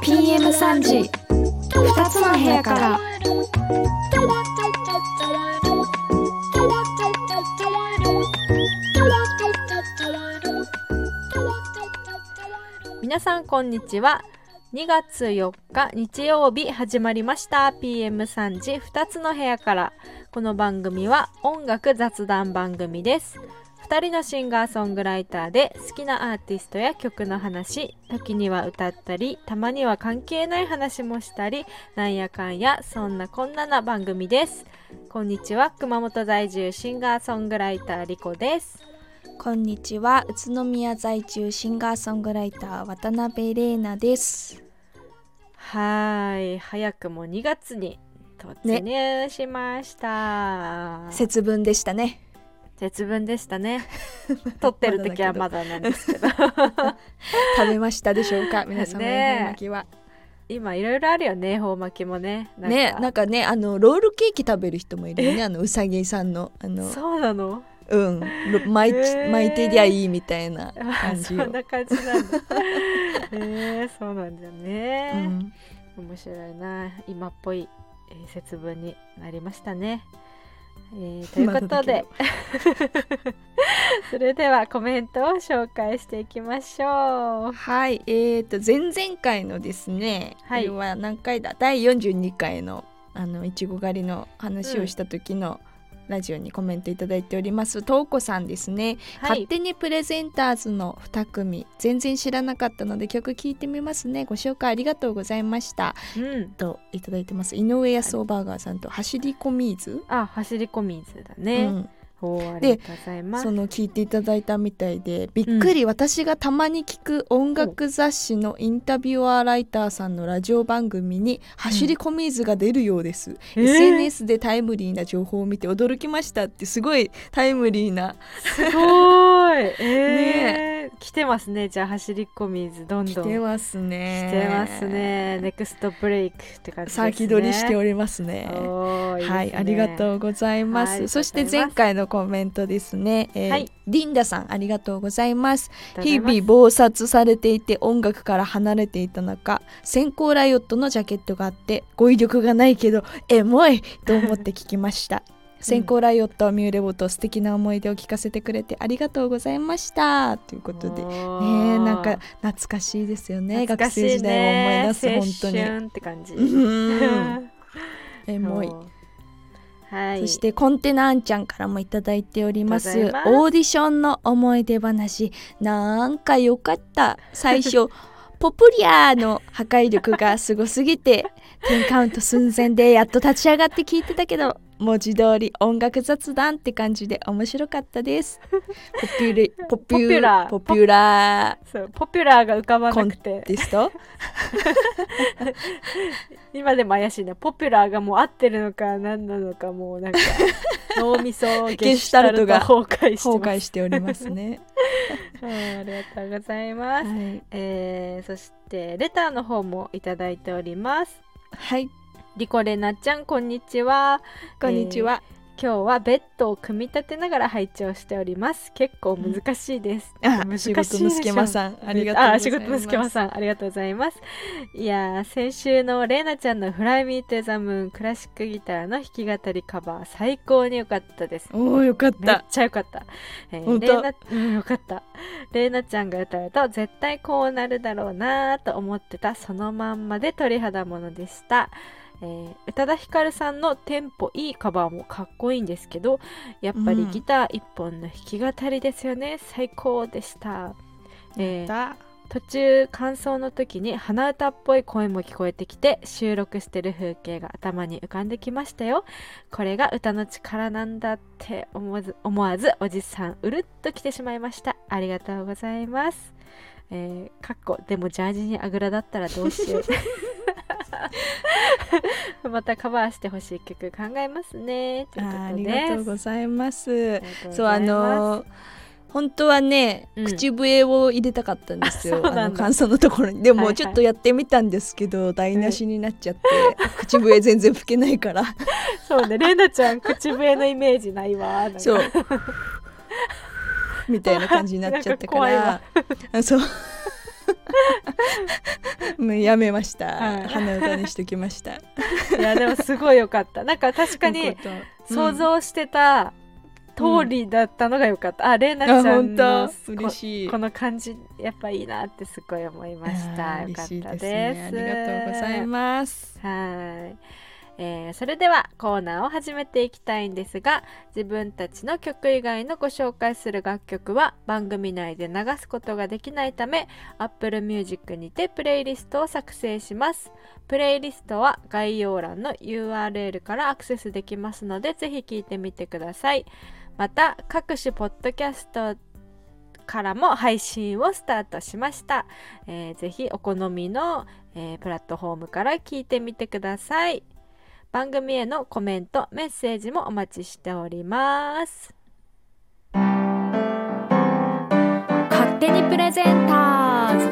PM3 時。2つの部屋から。皆さんこんにちは。2月4日日曜日始まりました。PM3 時。2つの部屋から。この番組は音楽雑談番組です。2人のシンガーソングライターで好きなアーティストや曲の話時には歌ったりたまには関係ない話もしたりなんやかんやそんなこんなな番組です。こんにちは熊本在住シンガーソングライターリコです。こんにちは宇都宮在住シンガーソングライター渡辺玲奈です。はい早くも2月に突入しました、節分でしたね。節分でしたね。撮ってる時はまだなんですけど。食べましたでしょうか？皆様ね。恵方巻きは。今いろいろあるよね恵方巻きもね。ねなんかねあのロールケーキ食べる人もいるよね。あのうさぎさんのあの。そうなの？うん。ろ巻い,、へー。巻いてりゃいいみたいなあ感じよそんな感じなんだ。えー、そうなんだようね、ん。面白いな。今っぽい、えー節分になりましたね、えーということで。それではコメントを紹介していきましょう。はい。えー、と前々回のですね、はい。これは何回だ？第42回のあのいちご狩りの話をした時の、ラジオにコメントいただいております。とうこさんですね、はい。勝手にプレゼンターズの2組全然知らなかったので曲聴いてみますね。ご紹介ありがとうございました。うん。といただいてます。井上康夫バーガーさんと走り込みーず、あ走り込みーありがとうございます。その聞いていただいたみたいでびっくり、私がたまに聞く音楽雑誌のインタビュアーライターさんのラジオ番組に走り込み図が出るようです、えー SNS でタイムリーな情報を見て驚きましたってすごいタイムリーな。すごい。えー。来てますね。じゃあ走り込み水どん来どん。てますね。してますね。ネクストブレイクって感じですね。先取りしておりますね。ね。はい、ありがとうございます。はいそして前回のコメントですね、えーはい。リンダさんありがとうございます。日々忙殺されていて音楽から離れていた中先行ライオットのジャケットがあって語彙力がないけどエモいと思って聞きました。先行ライオットミューレボと素敵な思い出を聞かせてくれてありがとうございました。ということでねなんか懐かしいですよね。ね。生時代を思い出す本当に。青春って感じ。うん。エモいはい。そしてコンテナあんちゃんからもいただいております。オーディションの思い出話。なんか良かった。最初 ポプリアーの破壊力がすごすぎて10カウント寸前でやっと立ち上がって聞いてたけど文字通り音楽雑談って感じで面白かったです。ポピュレポピュラー。ポピュラそうポピュラーが浮かばなくて。テスト。今でも怪しいねポピュラーがもう合ってるのか何なのかもうなんか 脳みそゲシュタルトが崩壊して崩壊しておりますね、うんありがとうございます、はい、えーそしてレターの方もいただいております。はい、リコレナちゃんこんにちは。こんにちは、今日はベッドを組み立てながら配置をしております。結構難しいです、あ難しい仕事の助間さんありがとうございます。あ仕事のすけまさんありがとうございます。いやー先週のレイナちゃんのフライミートゥザムーンクラシックギターの弾き語りカバー最高に良かったです。おおよかっめったちゃ良かった。えーレイナ、うん、よかった。レイナちゃんが歌うと絶対こうなるだろうなと思ってたそのまんまで鳥肌ものでした。えー宇多田ヒカルさんのテンポいいカバーもかっこいいんですけどやっぱりうん。ギター一本の弾き語りですよね、最高でした、えーだ途中感想の時に鼻歌っぽい声も聞こえてきて収録してる風景が頭に浮かんできましたよ。これが歌の力なんだって思わず思わずおじさんうるっと来てしまいました。ありがとうございます。えー、かっこでもジャージにあぐらだったらどうしよう またカバーしてほしい曲考えますね。ということで。すあありがとうございます。そうあのー本当はね、うん。口笛を入れたかったんですよ。あの感想のところに。でもちょっとやってみたんですけど、台無しになっちゃって口笛全然吹けないから。そうね。れなちゃん口笛のイメージないわそう。みたいな感じになっちゃったから。あそう もうやめました、はい。鼻歌にしときました。いやでもすごいよかった。なんか確かに想像してた通りだったのがよかった、あれなちあゃん本の当。嬉しい。ここの感じやっぱいいなってすごい思いました。よかったです。ねありがとうございます。はい、えーそれではコーナーを始めていきたいんですが自分たちの曲以外のご紹介する楽曲は番組内で流すことができないため Apple Music にてプレイリストを作成します。プレイリストは概要欄の URL からアクセスできますのでぜひ聴いてみてください。また各種ポッドキャストからも配信をスタートしました、えーぜひお好みの、えープラットフォームから聞いてみてください。番組へのコメントメッセージもお待ちしております。勝手にプレゼンターズ。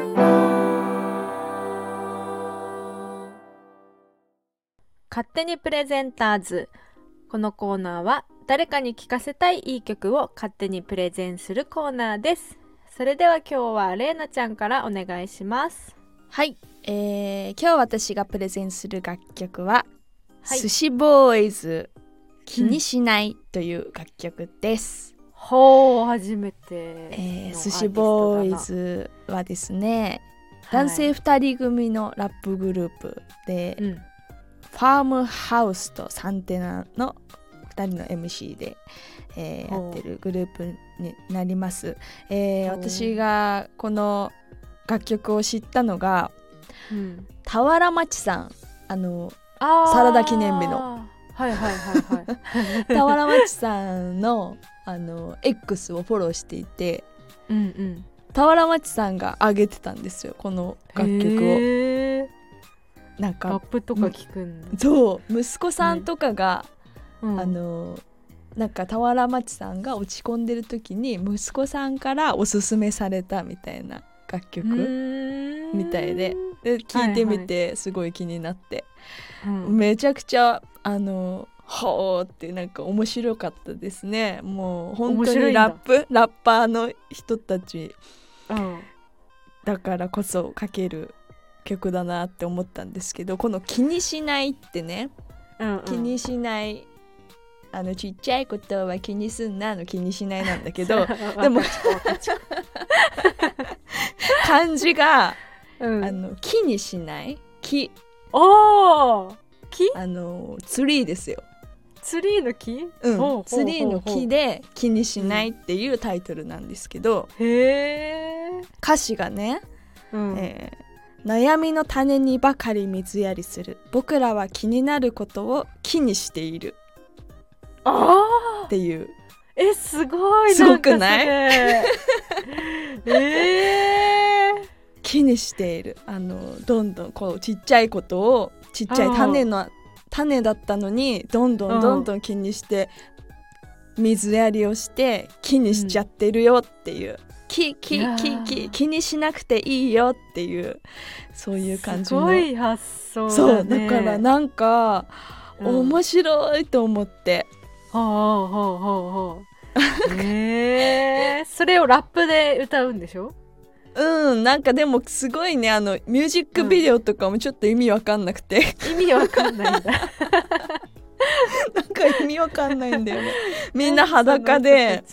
勝手にプレゼンターズ。このコーナーは誰かに聴かせたいいい曲を勝手にプレゼンするコーナーです。それでは今日はれいなちゃんからお願いします。はい、えー今日私がプレゼンする楽曲は「はい。寿司ボーイズ気にしない」という楽曲です。ほう初めてえーの寿司ボーイズはですねトだな男性2人組のラップグループで、はいうん。ファームハウスとサンテナの2人の MC で、えーやってるグループになります、えー私がこの楽曲を知ったのがうん。俵町さん。あのサラダ記念日の。はいはいはいはい。俵町さんのあの X をフォローしていてうんうん俵町さんが上げてたんですよこの楽曲を。なんラッかプとか聞くんだ、そう息子さんとかが、うん。あのなんか俵町さんが落ち込んでる時に息子さんからおすすめされたみたいな楽曲みたいで。で聞いてみてすごい気になって、うんめちゃくちゃあのほーってなんか面白かったですね。もう本当にラップラッパーの人たち。うん。だからこそ書ける曲だなって思ったんですけどこの「気にしない」ってね。うんうん。気にしない、あのちっちゃいことは気にすんなの気にしないなんだけど でも漢字 がうん。あの木にしない？木おー木？あのツリーですよ、ツリーの木？うんツリーの木で気にしないっていうタイトルなんですけど、へえ、歌詞がね、うん。えー悩みの種にばかり水やりする。僕らは気になることを気にしている。あっていう。ーえすごいすごくない？えー、気にしている。あのどんどんこうちっちゃいことをちっちゃい種の種だったのにどんどんどんどん気にして水やりをして気にしちゃってるよっていう、気気いやー。気気気にしなくていいよっていうそういう感じの。すごい発想だ、そうね、だからなんか、うん。面白いと思って。ほうほうほうほうへえそれをラップで歌うんでしょ？うんなんかでもすごいねあのミュージックビデオとかもちょっと意味わかんなくて、意味わかんないんだ。なんか意味わかんないんだよね。みんな裸で。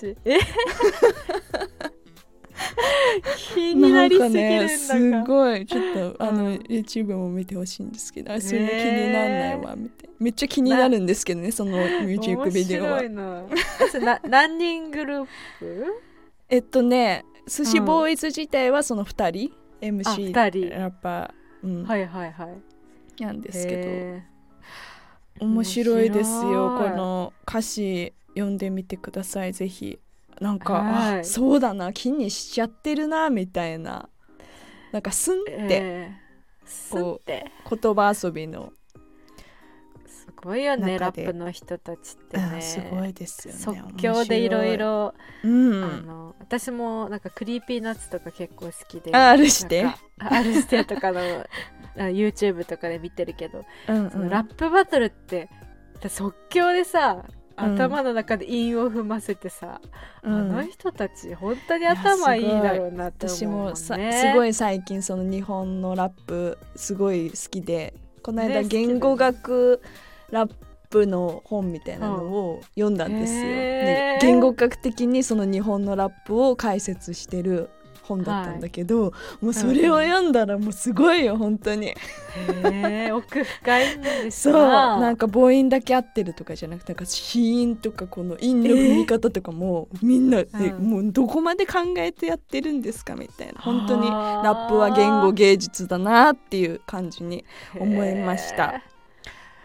気になりすぎるんだねかすごい。ちょっとあの、うん。YouTube も見てほしいんですけどあそれ気にならないわ見てめっちゃ気になるんですけどねそのミュージックビデオは。何人グループ？えっとね寿司ボーイズ自体はその2人 MC あ二人。ラッパー、うん。はいはいはい。なんですけどへ面白いですよ。この歌詞読んでみてください。ぜひ。なんか、はい。あそうだな。気にしちゃってるなみたいな。なんかスンっーて。えー。すって。言葉遊びのすごいよねラップの人たちってあねすごいですよね即興でいろい。ろうん。あの私もなんか Creepy Nuts とか結構好きで。あ R-指定。あ R-指定とかの あ YouTube とかで見てるけど、うんそのラップバトルって即興でさうん。頭の中で韻を踏ませてさ、うん。あの人たち本当に頭いいだろうなって私思うもんね。もさすごい最近その日本のラップすごい好きで。この間言語学ラップの本みたいなのを読んだんですよ。で言語学的にその日本のラップを解説してる本だったんだけど、もうそれを読んだらもうすごいよ本当に。奥深いんですそう。ななんか母音だけ合ってるとかじゃなくてなんか子音とかこの韻の踏み方とかもみんな、えうんもうどこまで考えてやってるんですかみたいな。本当にラップは言語芸術だなっていう感じに思いました。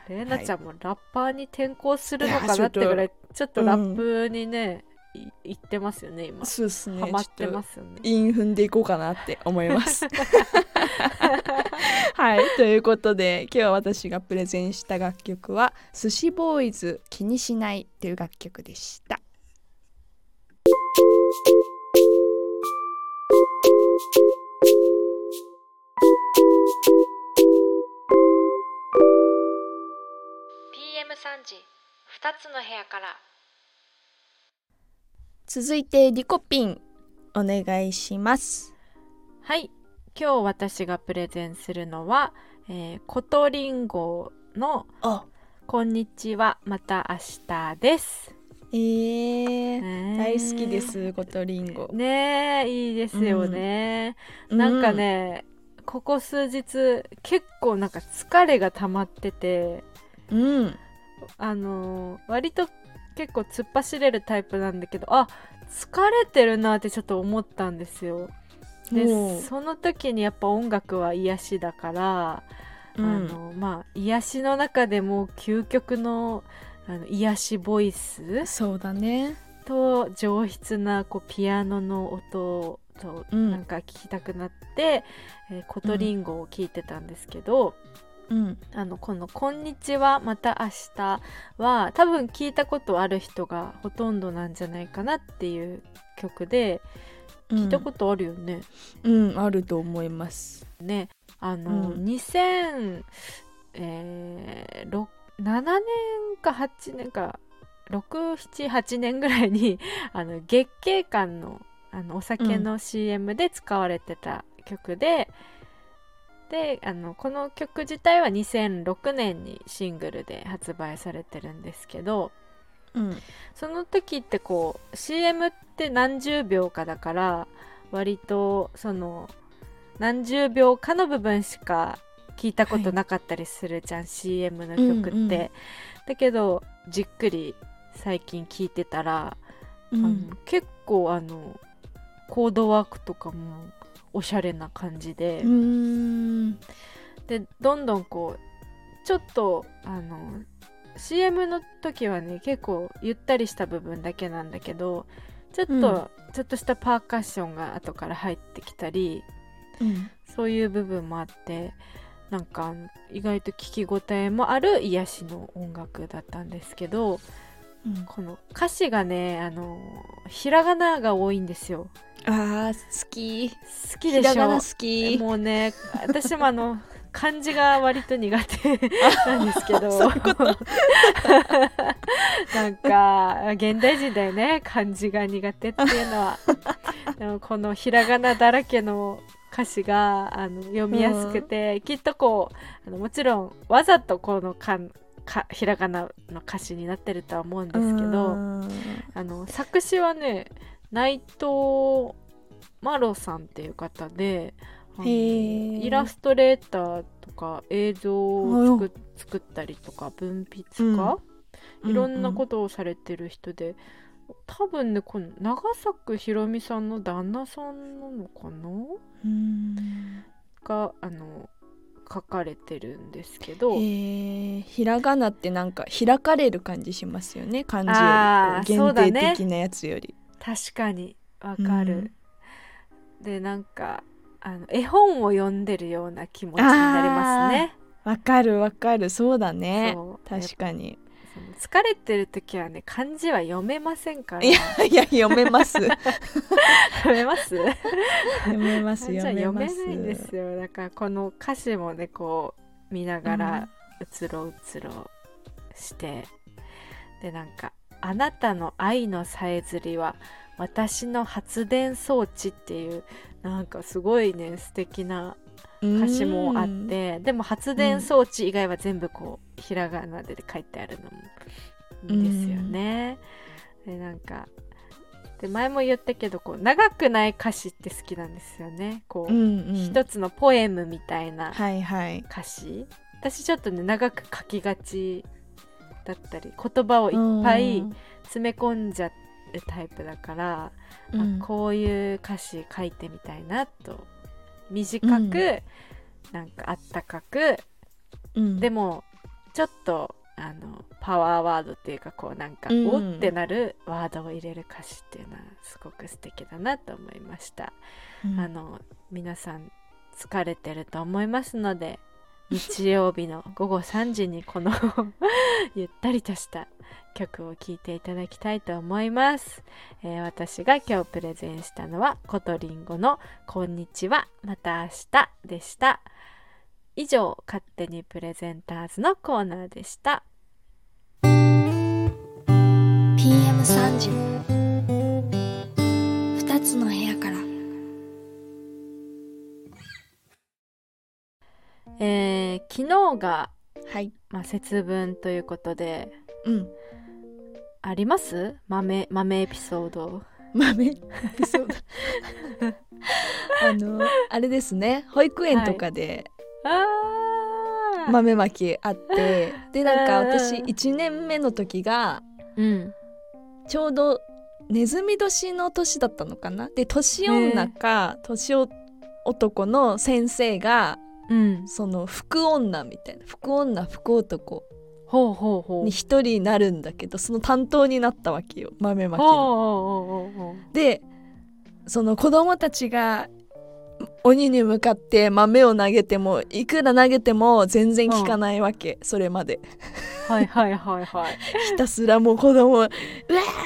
へーレイナちゃんもラッパーに転向するのかなってぐらいちょっとラップにね、い言ってますよね今そうですね。ハマってますよね。韻踏んでいこうかなって思います。はい。ということで今日は私がプレゼンした楽曲は「寿司ボーイズ気にしない」という楽曲でした。時2つの部屋から。続いてリコピンお願いします。はい。今日私がプレゼンするのは、えー、コトリンゴのあ。こんにちはまた明日です、えー、ね大好きですコトリンゴ。ねえいいですよね、なんかね、ここ数日結構なんか疲れが溜まってて。うん、あのー割と結構突っ走れるタイプなんだけどあ疲れてるなってちょっと思ったんですよ。でその時にやっぱ音楽は癒しだから、うん。あのまあ癒しの中でも究極のあの癒しボイスそうだね。と上質なこうピアノの音とうん。なんか聞きたくなって、えーコトリンゴを聞いてたんですけど、うん、あのこの「こんにちはまた明日は」多分聞いたことある人がほとんどなんじゃないかなっていう曲で聞いたことあるよね。うん、うん、あると思います。ねあの、うん2000えー、ろ7年か8年か678年ぐらいに あの月経館のあのお酒の CM で使われてた曲で、であのこの曲自体は2006年にシングルで発売されてるんですけどうん、その時ってこう CM って何十秒かだから割とその何十秒かの部分しか聞いたことなかったりするじゃん、CM の曲って、うんうん。だけどじっくり最近聞いてたら、うん。結構あのコードワークとかもおしゃれな感じで、うん、でどんどんこうちょっとあの CM の時はね結構ゆったりした部分だけなんだけどちょっと、うん。ちょっとしたパーカッションが後から入ってきたりうん、そういう部分もあってなんか意外と聞き応えもある癒しの音楽だったんですけどうん、この歌詞がねあのひらがなが多いんですよ。あー好き。好きでしょ？好き。もうね私もあの漢字が割と苦手なんですけど。そういうこと？なんか現代人だよね漢字が苦手っていうのは。でもこのひらがなだらけの歌詞があの読みやすくて、きっとこうあのもちろんわざとこのかんかひらがなの歌詞になってるとは思うんですけど、うん。あの作詞はね内藤マロさんっていう方でイラストレーターとか映像を作作ったりとか文筆か、いろんなことをされてる人で、多分ねこの長作ひろみさんの旦那さんなのかな？うん。があの書かれてるんですけど、へー。ひらがなってなんか開かれる感じしますよね。漢字より。限定的なやつより。確かに。わかる、でなんかあの絵本を読んでるような気持ちになりますね。わかるわかる。そうだね。確かに疲れてる時はね漢字は読めませんから。いやいや 読めます。読めます？読めます読めないんですよ。だからこの歌詞もねこう見ながらうつろうつろして、でなんか「あなたの愛のさえずりは私の発電装置」っていうなんかすごいね素敵な歌詞もあってでも発電装置以外は全部こうひらがなで書いてあるのもいいんですよね。でなんかで前も言ったけどこう長くない歌詞って好きなんですよね。こう、うんうん。一つのポエムみたいなはいはい。歌詞。私ちょっとね長く書きがちだったり言葉をいっぱい詰め込んじゃうタイプだから、うん。あこういう歌詞書いてみたいなと短く、うん。なんかあったかくうん。でもちょっとあのパワーワードっていうかこうなんか、うん。おってなるワードを入れる歌詞っていうのはすごく素敵だなと思いました、うん。あの皆さん疲れてると思いますので日曜日の午後3時にこの ゆったりとした曲を聴いていただきたいと思います、えー私が今日プレゼンしたのはコトリンゴの「こんにちは。また明日」でした。以上勝手にプレゼンターズのコーナーでした。PM3 時2つの部屋からえー昨日が、はい。まあ、節分ということでうん。あります？豆豆エピソード。豆エピソード。あのあれですね。保育園とかであー。豆まきあって、でなんかうん。私1年目の時がうん。ちょうどネズミ年の年だったのかな？で年女か年男の先生がうん。その福女みたいな福女福男ほうほうほう。に一人になるんだけどその担当になったわけよ。豆まきの。でその子供たちが鬼に向かって豆を投げてもいくら投げても全然効かないわけ、それまで。はいはいはいはい。ひたすらもう子供うわ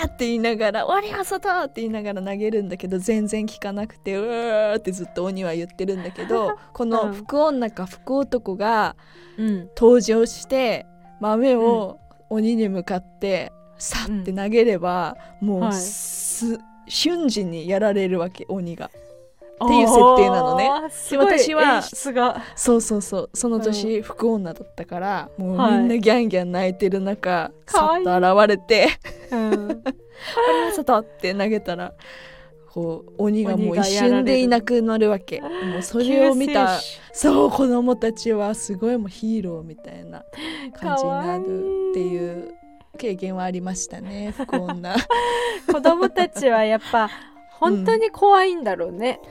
ーって言いながら「鬼は外!」って言いながら投げるんだけど全然効かなくてうわーってずっと鬼は言ってるんだけど この福女か福男がうん。登場して豆を鬼に向かってさって投げれば、もうはい。す、瞬時にやられるわけ鬼が。っていう設定なのね。あーすごい私はそうそうそう。その年、福女だったからもうはいみんなギャンギャン泣いてる中、かわい。いさっと現れてうん「鬼は外!」って投げたらこう鬼がもう一瞬でいなくなるわけ。もうそれを見たそう子供たちはすごいもうヒーローみたいな感じになるっていう経験はありましたね福女。主 子供たちはやっぱ本当に怖いんだろうね、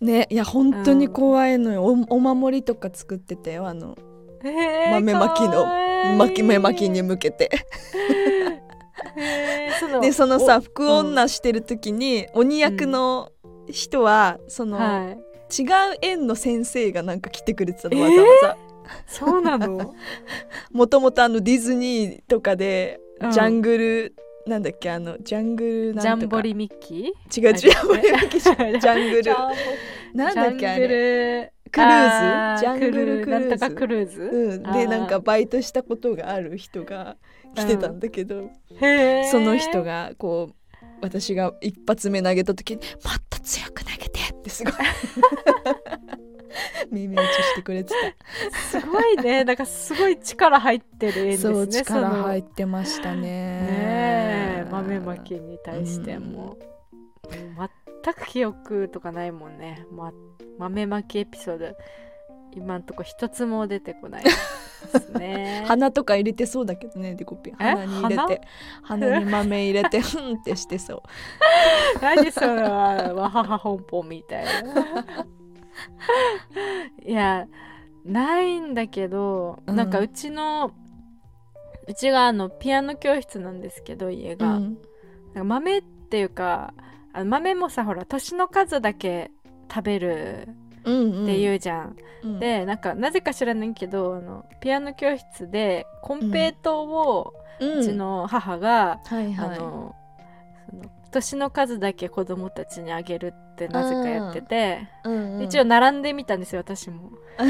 ね。いや本当に怖いのよ、おお守りとか作ってたよあのへー豆まきの。巻き目巻きに向けて。でそのさお福女してる時に、鬼役の人はその、はい。違う園の先生がなんか来てくれてたのわざわざ。そうなの？もともとあのディズニーとかでうん。ジャングル、なんだっけあのジャングルジなんとか。ャンボリミッキー？違うジャンボリミッキーじゃん。ジジャングル。なんだっけあれ。ル。クルーズ？あジャングルクルーズ。クルーズ、うん、でなんかバイトしたことがある人が来てたんだけど、へー。その人がこう私が一発目投げた時に「もっと強く投げて!」ってすごい 耳打ちしてくれてすごいね。なんかすごい力入ってる絵ですねそう力入っってましたね。ねえ。豆まきに対しても、全く記憶とかないもんね、ま、豆まきエピソード。今んとこ一つも出てこないですね。鼻とか入れてそうだけどねデコピンえ？鼻に入れて。鼻に豆入れて ふんってしてそう。何それはわはは本舗みたいな いやないんだけど、うん。なんかうちのうちがあのピアノ教室なんですけど家が、うん。なんか豆っていうかあの豆もさほら年の数だけ食べるうんっていうじゃん。うん、でなんかなぜか知らないけどあのピアノ教室でコンペイトーをうん、うちの母が、はいはい。あのその年の数だけ子供たちにあげるってなぜかやってて、うんうん、一応並んでみたんですよ私も。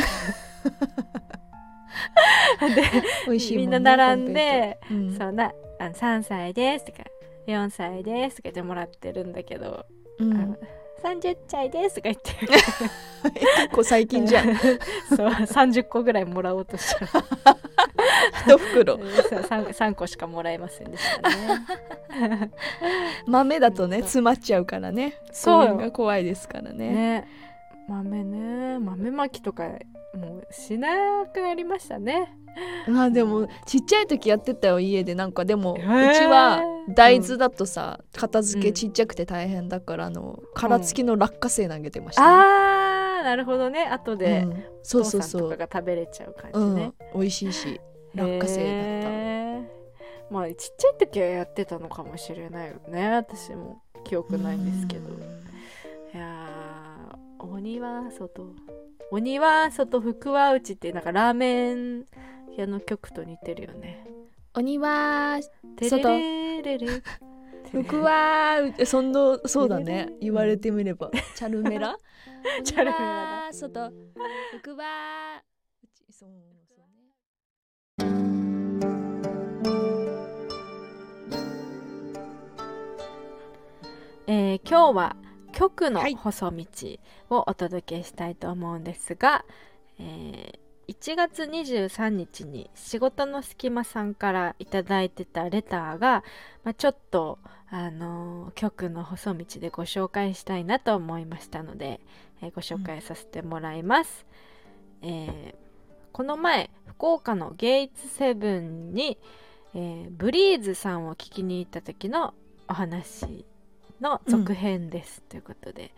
で美味しいもみんねな並んでコンペイトそうなあの3歳ですとか4歳ですとか言ってもらってるんだけど、うん30歳ですとか言って。結構最近じゃん。そう30個ぐらいもらおうとした。ら一袋。3, 3個しかもらえませんでしたね。豆だとね詰まっちゃうからね。そう。よそれが怖いですからね。ね豆ね。豆まきとかもうしなくなりましたね。まあでもちっちゃい時やってたよ家でなんか。でもうちは大豆だとさ片付うん。けちっちゃくて大変だからあの殻付きの落花生投げてましたね、あーなるほどね。後でうん。そうそうお父さんとかそうが食べれちゃう感うん。じね。美味しいし落花生だった。まあちっちゃい時はやってたのかもしれないよね。私も記憶ないんですけど。いやー鬼は外鬼は外福は内ってなんかラーメン屋の曲と。似てるよね。鬼はテレレレレ福はそんなそうだね言われてみればチャルメラチャルメラだ外福は内そうそうねえー今日は曲のはい細道をお届けしたいと思うんですが、えー1月23日に仕事の隙間さんからいただいてたレターが、まあ、ちょっと、あのー曲の細道でご紹介したいなと思いましたので、えーご紹介させてもらいます。えーこの前福岡のゲイツセブンに、えーブリーズさんを聞きに行った時のお話の続編です、ということで、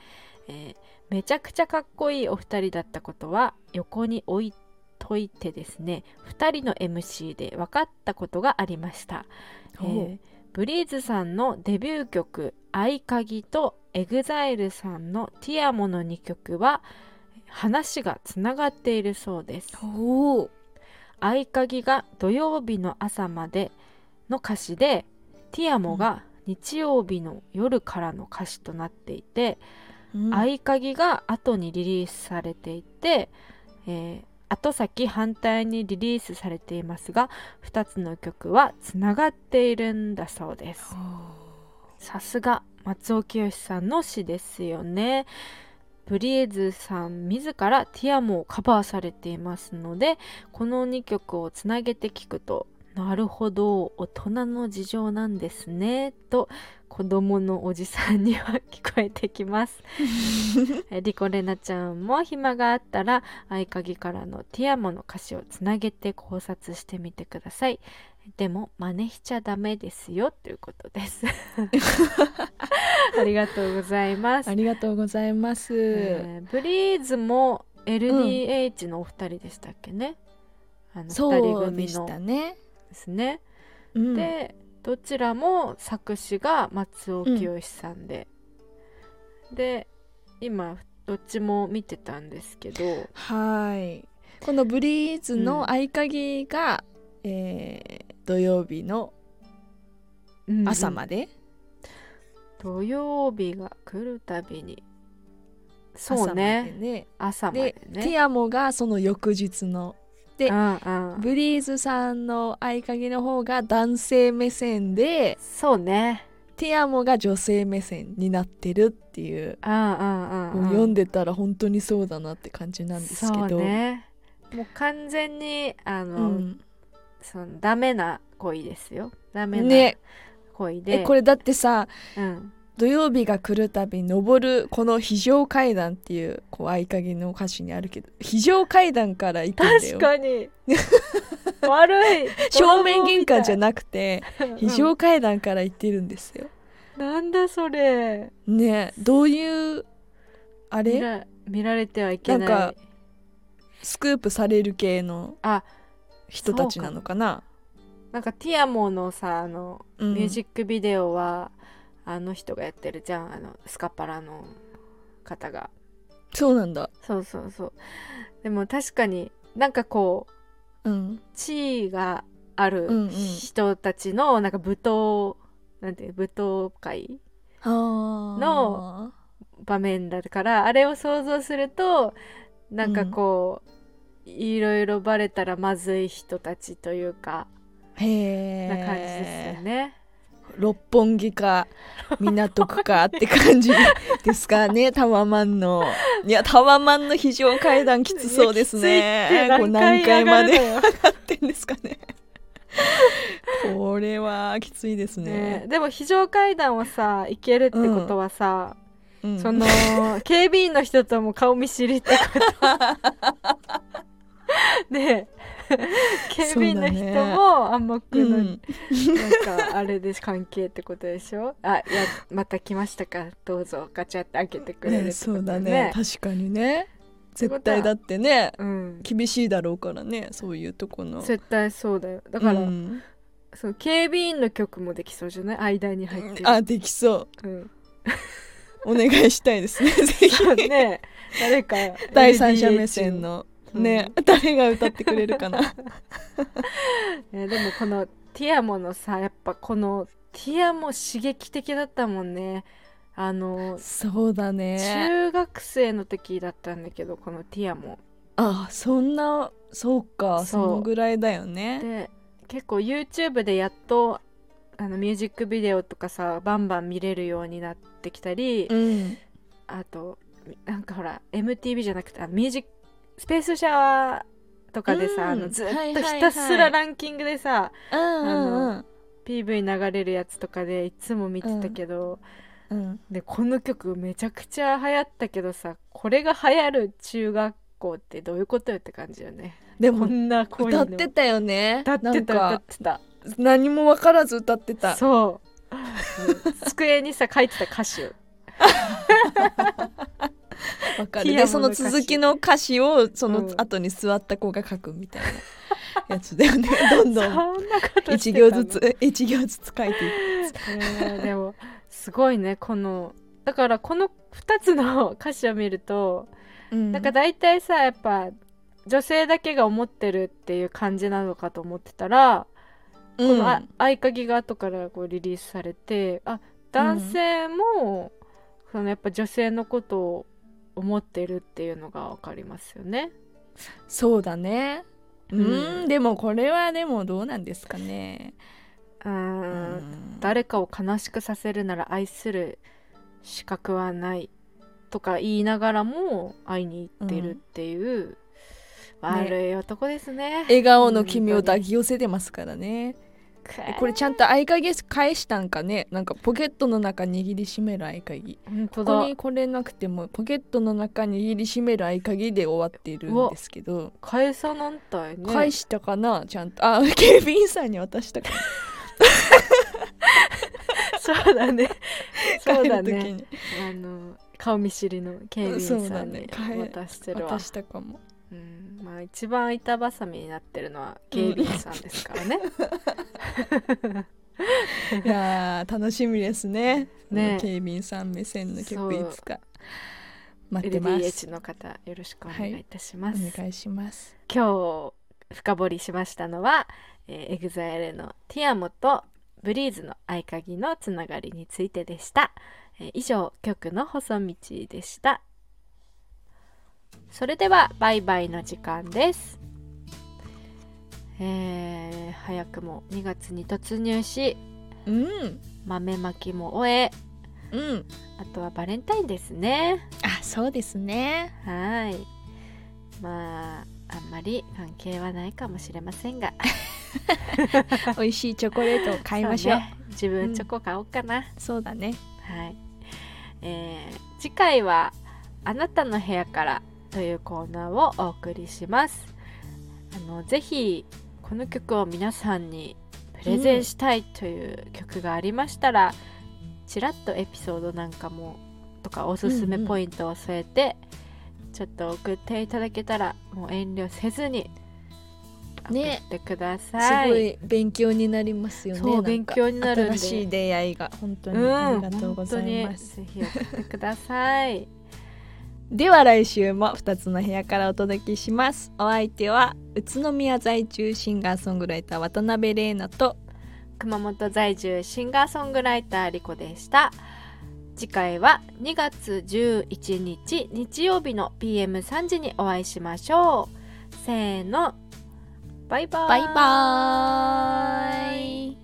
えーめちゃくちゃかっこいいお二人だったことは横に置いといてですね2人の MC で分かったことがありました、えーブリーズさんのデビュー曲「合鍵」と EXILE さんの「ティアモの2曲は話がつながっているそうです。合鍵が土曜日の朝までの歌詞でティアモが日曜日の夜からの歌詞となっていて、合鍵が後にリリースされていて、えー後先反対にリリースされていますが2つの曲はつながっているんだそうです。さすが松尾清さんの詩ですよね。ブリーズさん自らティアモをカバーされていますのでこの2曲をつなげて聞くとなるほど大人の事情なんですねと子供のおじさんには聞こえてきます。えリコレナちゃんも暇があったら合鍵からのティアモの歌詞をつなげて考察してみてください。でも真似しちゃダメですよということです。ありがとうございます。ありがとうございます、えーブリーズも LDH のお二人でしたっけね、あの二人そうでし組のたね、ですね、うん、でどちらも作詞が松尾清さんで、で今どっちも見てたんですけど。はい。このブリーズうん。の合鍵が、えー土曜日の朝まで、で、土曜日が来るたびに。そう朝までね。ね。朝までで、ねティアモがその翌日のでうんうん。ブリーズさんの合鍵の方が男性目線でそうね。ティアモが女性目線になってるっていう、読んでたら本当にそうだなって感じなんですけど。そうね。もう完全にあの、うん。そのダメな恋ですよ。ダメなね。恋で、えこれだってさうん、土曜日が来るたび登るこの非常階段っていうこう合鍵の歌詞にあるけど非常階段から行くんだよ。確かに。悪い。正面玄関じゃなくてく非常階段から行ってるんですよ。なんだそれ。ねえどういうあれ？見ら見られてはいけない。なんかスクープされる系のあ人たちなのかな？なんかティアモのさあのうん。ミュージックビデオは、あの人がやってるじゃんあのスカパラの方が。そうなんだ。そうそうそう。でも確かになんかこううん。地位があるうんうん。人たちのなんか舞踏なんていう舞踏会の場面だからあれを想像するとなんかこう、いろいろバレたらまずい人たちというかへえな感じですよね。六本木か港区かって感じですかねタワマンの。いやタワマンの非常階段きつそうですね。こう何階まで上がってんですかね。これはきついですね。ねでも非常階段をさ行けるってことはさ、うん。その警備員の人とも顔見知りってこと。ね。え 警備員の人も暗黙の、うん。なんかあれです。関係ってことでしょ？あいやまた来ましたか？どうぞ。ガチャって開けてくれるね。そうだね。確かにね。絶対だってねうん。厳しいだろうからねそういうとこの。絶対そうだよ。だから、うん。その警備員の曲もできそうじゃない？間に入ってる、あできそう。うん、お願いしたいですね。ぜひ。ね誰か第三者目線の。うんね、誰が歌ってくれるかな。ねでもこのティアモのさやっぱこのティアモ刺激的だったもんね。あのそうだね。中学生の時だったんだけどこのティアモ。あそんなそうかそのぐらいだよね。で結構 YouTube でやっとあのミュージックビデオとかさバンバン見れるようになってきたり、うん。あとなんかほら MTV じゃなくてあのミュージックスペースシャワーとかでさ、うん。あのずっとひたすらランキングでさ、PV 流れるやつとかでいつも見てたけど、うん。でこの曲めちゃくちゃ流行ったけどさこれが流行る中学校ってどういうことよって感じよね。こでもんな声歌ってたよね。歌ってた歌っかてた。何も分からず歌ってた。そう。うん机にさ書いてた歌詞 でその続きの歌詞をそのうん。後に座った子が書くみたいなやつだよね。どんどそん一行ずつ一行ずつ書いていねでもすごいねこの。だからこの2つの歌詞を見ると、く、うん。なんか大体さやっぱ女性だけが思ってるっていう感じなのかと思ってたら、このあ合鍵が後からこうリリースされてあ男性も、そのやっぱ女性のことを思ってるっていうのが分かりますよね。そうだね。ううんんでもこれはでもどうなんですかね。うーんうん。誰かを悲しくさせるなら愛する資格はないとか言いながらも会いに行ってるっていう、悪い男ですね。笑顔の君を抱き寄せてますからね。でこれちゃんと合鍵返したんかね？なんかポケットの中握りしめる合鍵。本当だ。ここにこれなくてもポケットの中に握りしめる合鍵で終わっているんですけど、返さなんたいね。返したかな？ちゃんと。あ警備員さんに渡したか。な そうだね。そうだね。あの顔見知りの警備員さんに渡してるわ。渡したかもうん。まあ一番板挟みになってるのは警備員さんですからね、いやー楽しみですね。ね。警備員さん目線の曲いつか待ってます。LDH の方よろしくお願いいたします、お願いします。今日深掘りしましたのは、えー、EXILE のティアモとブリーズの合鍵のつながりについてでした、えー以上曲の細道でしたそれではバイバイの時間です。えー早くも2月に突入しうん。豆まきも終えうん。あとはバレンタインですね。あそうですね。はい。まああんまり関係はないかもしれませんが。美味しいチョコレートを買いましょう。そね。自分チョコ買おうかな、そうだね。はい、えー次回は「あなたの部屋から」というコーナーをお送りします。あのぜひこの曲を皆さんにプレゼンしたいという曲がありましたら、ちらっとエピソードなんかもとかおすすめポイントを添えて、ちょっと送っていただけたらもう遠慮せずに送ねってくだすさい、ごい勉強になりますよね。勉強になる新しい出会いが。本当にうん、ありがとうございます、本当に。ぜひ送ってくださいでは来週も2つの部屋からお届けします。お相手は宇都宮在住シンガーソングライター渡辺玲奈と熊本在住シンガーソングライターリコでした次回は2月11日日曜日の PM3 時にお会いしましょう。せーの。バイバーイ。バイバーイ